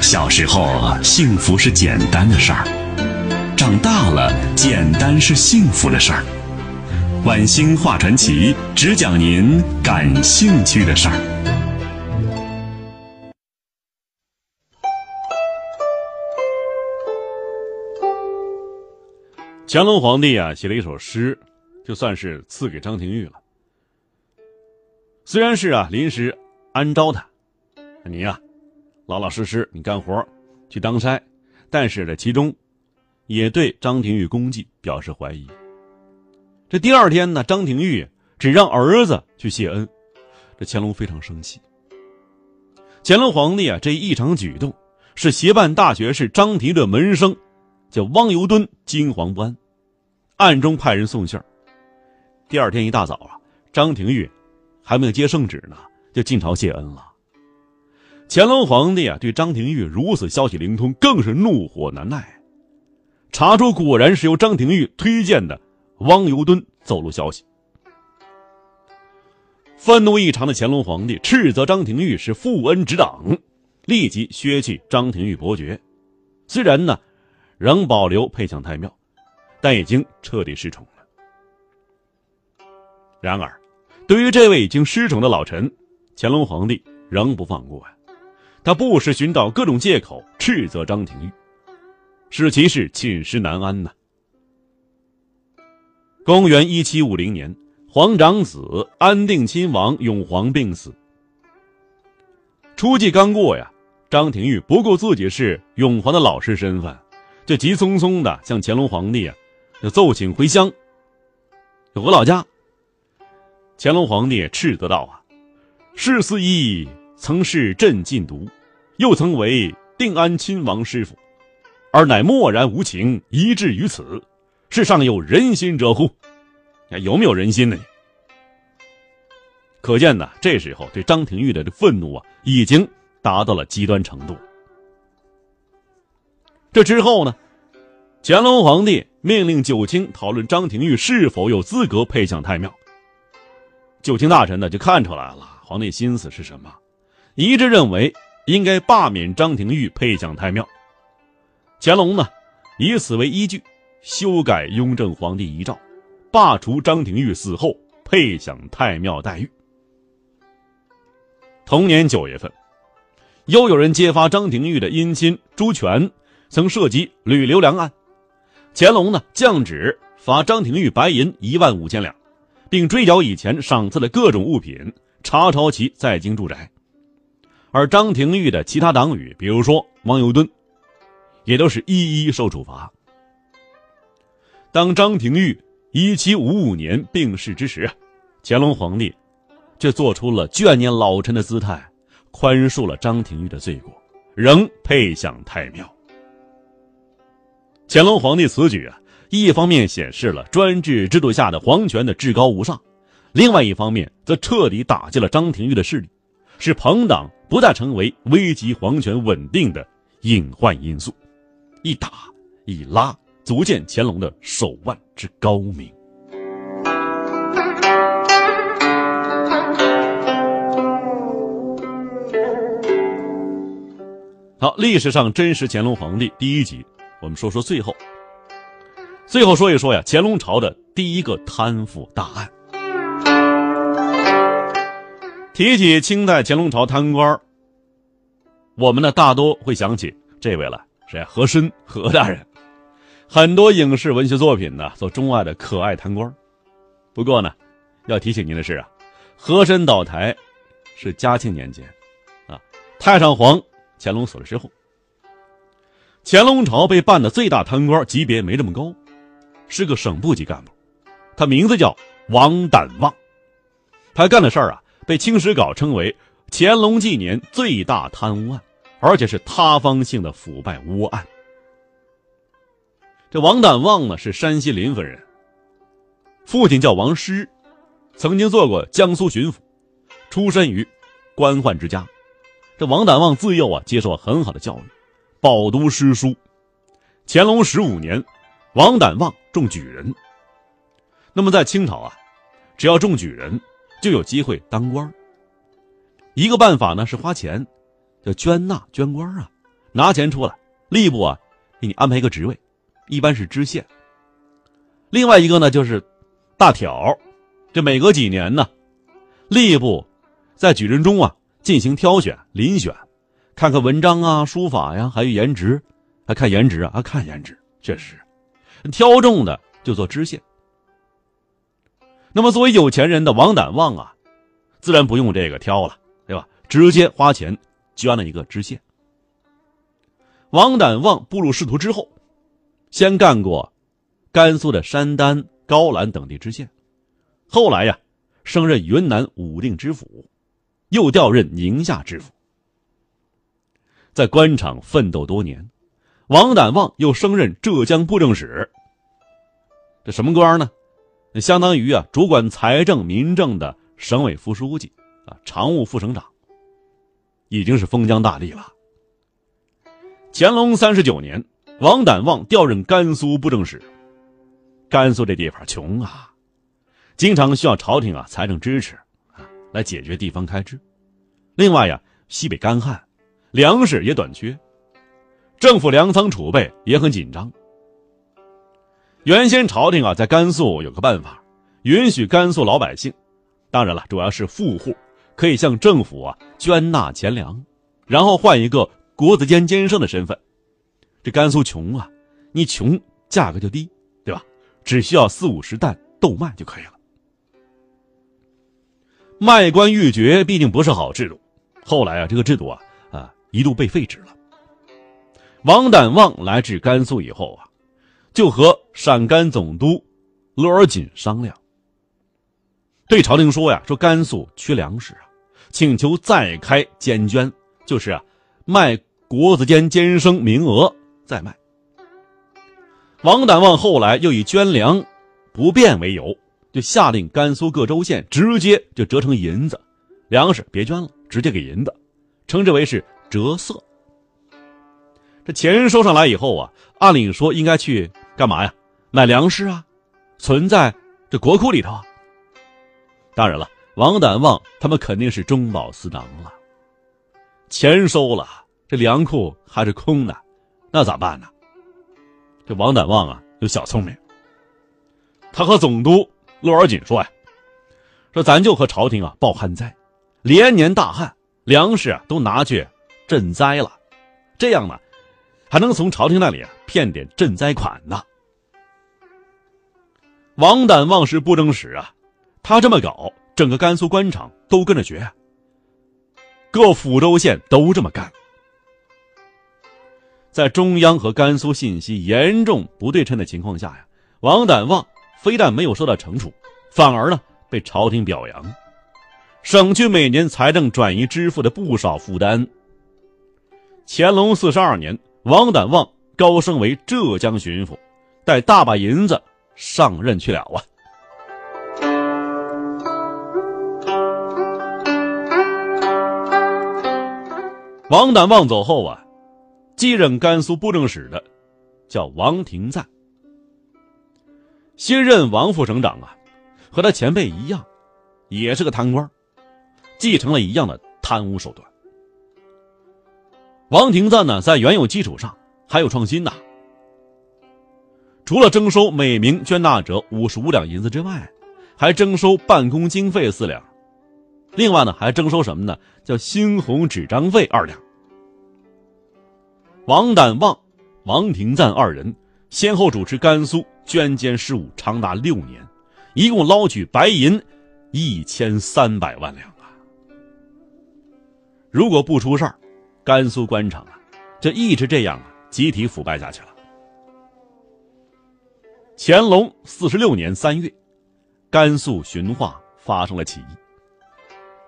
小时候，幸福是简单的事儿；长大了，简单是幸福的事儿。晚星画传奇，只讲您感兴趣的事儿。乾隆皇帝啊，写了一首诗，就算是赐给张廷玉了。虽然是啊，临时安招他，你呀。老老实实，你干活去当差，但是呢，其中也对张廷玉功绩表示怀疑。这第二天呢，张廷玉只让儿子去谢恩，这乾隆非常生气。乾隆皇帝啊，这一场举动是协办大学士张廷的门生叫汪尤敦惊惶不安，暗中派人送信。第二天一大早啊，张廷玉还没有接圣旨呢，就进朝谢恩了。乾隆皇帝啊，对张廷玉如此消息灵通，更是怒火难耐。查出果然是由张廷玉推荐的汪尤敦走漏消息，愤怒异常的乾隆皇帝斥责张廷玉是负恩执党，立即削去张廷玉伯爵。虽然呢，仍保留配享太庙，但已经彻底失宠了。然而，对于这位已经失宠的老臣，乾隆皇帝仍不放过呀。他不时寻找各种借口斥责张廷玉，使其是寝食难安呐。公元一七五零年，皇长子安定亲王永璜病死。初季刚过呀，张廷玉不顾自己是永璜的老师身份，就急匆匆的向乾隆皇帝啊，就奏请回乡，回老家。乾隆皇帝斥责道：“啊，世嗣义。”曾是朕禁毒，又曾为定安亲王师傅，而乃漠然无情，一至于此，世上有人心者乎？有没有人心呢？可见呢，这时候对张廷玉的这愤怒啊，已经达到了极端程度。这之后呢，乾隆皇帝命令九卿讨论张廷玉是否有资格配享太庙。九卿大臣呢，就看出来了皇帝心思是什么。一致认为应该罢免张廷玉配享太庙。乾隆呢，以此为依据，修改雍正皇帝遗诏，罢除张廷玉死后配享太庙待遇。同年九月份，又有人揭发张廷玉的姻亲朱权曾涉及吕留良案，乾隆呢降旨罚张廷玉白银一万五千两，并追缴以前赏赐的各种物品，查抄其在京住宅。而张廷玉的其他党羽，比如说汪尤敦，也都是一一受处罚。当张廷玉一七五五年病逝之时，乾隆皇帝却做出了眷念老臣的姿态，宽恕了张廷玉的罪过，仍配享太庙。乾隆皇帝此举啊，一方面显示了专制制度下的皇权的至高无上，另外一方面则彻底打击了张廷玉的势力。使朋党不再成为危及皇权稳定的隐患因素，一打一拉，足见乾隆的手腕之高明。好，历史上真实乾隆皇帝第一集，我们说说最后，最后说一说呀，乾隆朝的第一个贪腐大案。提起清代乾隆朝贪官我们呢大多会想起这位了，谁？和珅和大人。很多影视文学作品呢都钟爱的可爱贪官不过呢，要提醒您的是啊，和珅倒台是嘉庆年间，啊，太上皇乾隆死了之后。乾隆朝被办的最大贪官级别没这么高，是个省部级干部，他名字叫王胆旺，他干的事儿啊。被《清史稿》称为乾隆纪年最大贪污案，而且是塌方性的腐败窝案。这王胆旺呢是山西临汾人，父亲叫王师，曾经做过江苏巡抚，出身于官宦之家。这王胆旺自幼啊接受很好的教育，饱读诗书。乾隆十五年，王胆旺中举人。那么在清朝啊，只要中举人。就有机会当官一个办法呢是花钱，叫捐纳捐官啊，拿钱出来，吏部啊给你安排一个职位，一般是知县。另外一个呢就是大挑，这每隔几年呢，吏部在举人中啊进行挑选遴选，看看文章啊、书法呀，还有颜值，还看颜值啊，看颜值，确实挑中的就做知县。那么作为有钱人的王胆旺啊，自然不用这个挑了，对吧？直接花钱捐了一个知县。王胆旺步入仕途之后，先干过。甘肃的山丹、高兰等地知县，后来呀，升任云南武定知府，又调任宁夏知府。在官场奋斗多年，王胆旺又升任浙江布政使。这什么官呢？相当于啊，主管财政民政的省委副书记啊，常务副省长，已经是封疆大吏了。乾隆三十九年，王胆旺调任甘肃布政使。甘肃这地方穷啊，经常需要朝廷啊财政支持啊来解决地方开支。另外呀，西北干旱，粮食也短缺，政府粮仓储备也很紧张。原先朝廷啊在甘肃有个办法，允许甘肃老百姓，当然了，主要是富户，可以向政府啊捐纳钱粮，然后换一个国子监监生的身份。这甘肃穷啊，你穷价格就低。对吧只需要四五十担豆麦就可以了。卖官鬻爵毕竟不是好制度，后来啊，这个制度啊啊一度被废止了。王胆望来至甘肃以后啊，就和陕甘总督勒尔锦商量，对朝廷说呀：“说甘肃缺粮食啊，请求再开监捐，就是啊，卖国子监监生名额再卖。”王胆望后来又以捐粮不便为由，就下令甘肃各州县直接就折成银子，粮食别捐了，直接给银子，称之为是折色。这钱收上来以后啊，按理说应该去干嘛呀？买粮食啊，存在这国库里头啊。当然了，王胆旺他们肯定是中饱私囊了，钱收了，这粮库还是空的，那咋办呢？这王胆旺啊，有小聪明。他和总督骆尔锦说呀：“说咱就和朝廷啊报旱灾，连年大旱，粮食啊都拿去赈灾了，这样呢，还能从朝廷那里骗点赈灾款呢。”王胆旺是不争使啊，他这么搞，整个甘肃官场都跟着学，各府州县都这么干。在中央和甘肃信息严重不对称的情况下呀，王胆旺非但没有受到惩处，反而呢被朝廷表扬，省去每年财政转移支付的不少负担。乾隆四十二年，王胆旺高升为浙江巡抚，带大把银子上任去了啊。王胆旺走后啊。继任甘肃布政使的，叫王廷赞。新任王副省长啊，和他前辈一样，也是个贪官，继承了一样的贪污手段。王廷赞呢，在原有基础上还有创新呐。除了征收每名捐纳者五十五两银子之外，还征收办公经费四两，另外呢，还征收什么呢？叫新红纸张费二两。王胆旺、王廷赞二人先后主持甘肃捐监事务长达六年，一共捞取白银一千三百万两啊！如果不出事儿，甘肃官场啊，就一直这样啊，集体腐败下去了。乾隆四十六年三月，甘肃循化发生了起义，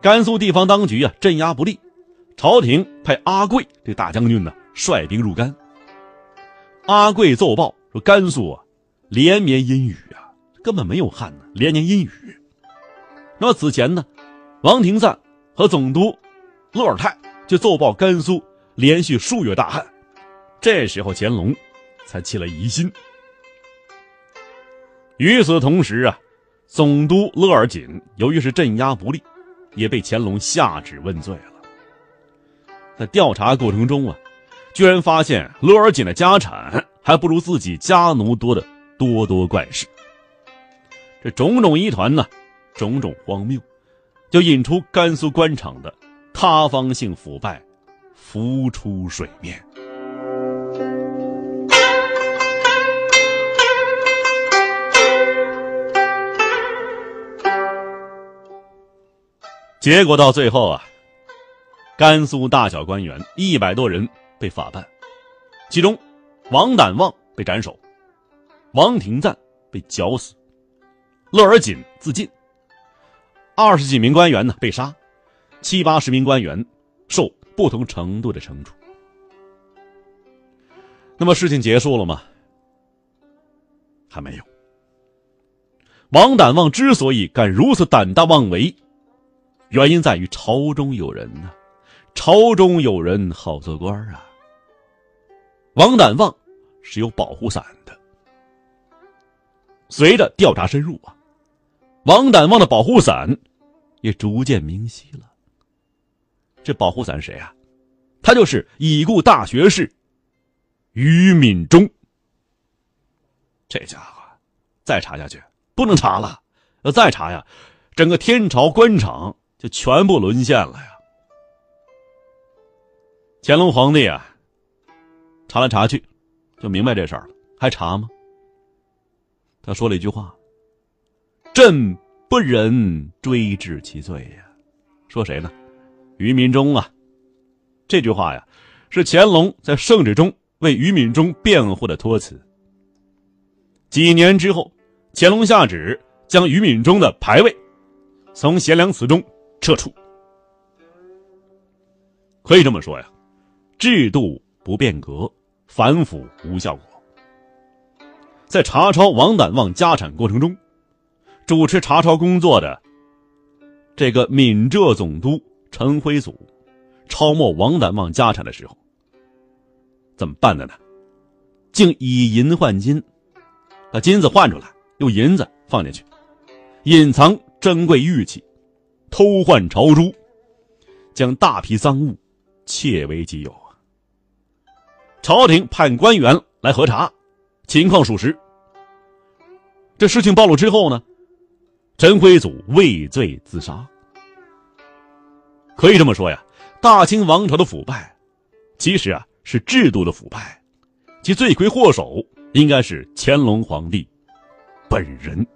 甘肃地方当局啊镇压不力，朝廷派阿贵这大将军呢。率兵入甘，阿贵奏报说：“甘肃啊，连绵阴雨啊，根本没有旱呢，连年阴雨。”那么此前呢，王廷赞和总督勒尔泰就奏报甘肃连续数月大旱。这时候乾隆才起了疑心。与此同时啊，总督勒尔锦由于是镇压不力，也被乾隆下旨问罪了。在调查过程中啊，居然发现勒尔锦的家产还不如自己家奴多的多多怪事。这种种疑团呢，种种荒谬，就引出甘肃官场的塌方性腐败浮出水面。结果到最后啊，甘肃大小官员一百多人被法办，其中王胆旺被斩首，王廷赞被绞死，乐尔锦自尽，二十几名官员呢被杀，七八十名官员受不同程度的惩处。那么事情结束了吗？还没有。王胆旺之所以敢如此胆大妄为。原因在于朝中有人呢，朝中有人好做官啊。王胆旺是有保护伞的。随着调查深入啊，王胆旺的保护伞也逐渐明晰了。这保护伞谁啊？他就是已故大学士于敏中。这家伙再查下去不能查了，要再查呀，整个天朝官场。就全部沦陷了呀！乾隆皇帝啊，查来查去，就明白这事儿了，还查吗？他说了一句话：“朕不忍追治其罪呀。”说谁呢？于敏中啊！这句话呀，是乾隆在圣旨中为于敏中辩护的托词。几年之后，乾隆下旨将于敏中的牌位从贤良祠中。撤除，可以这么说呀，制度不变革，反腐无效果。在查抄王胆旺家产过程中，主持查抄工作的这个闽浙总督陈辉祖，抄没王胆旺家产的时候，怎么办的呢？竟以银换金，把金子换出来，用银子放进去，隐藏珍贵玉器。偷换朝珠，将大批赃物窃为己有啊！朝廷派官员来核查，情况属实。这事情暴露之后呢，陈辉祖畏罪自杀。可以这么说呀，大清王朝的腐败，其实啊是制度的腐败，其罪魁祸首应该是乾隆皇帝本人。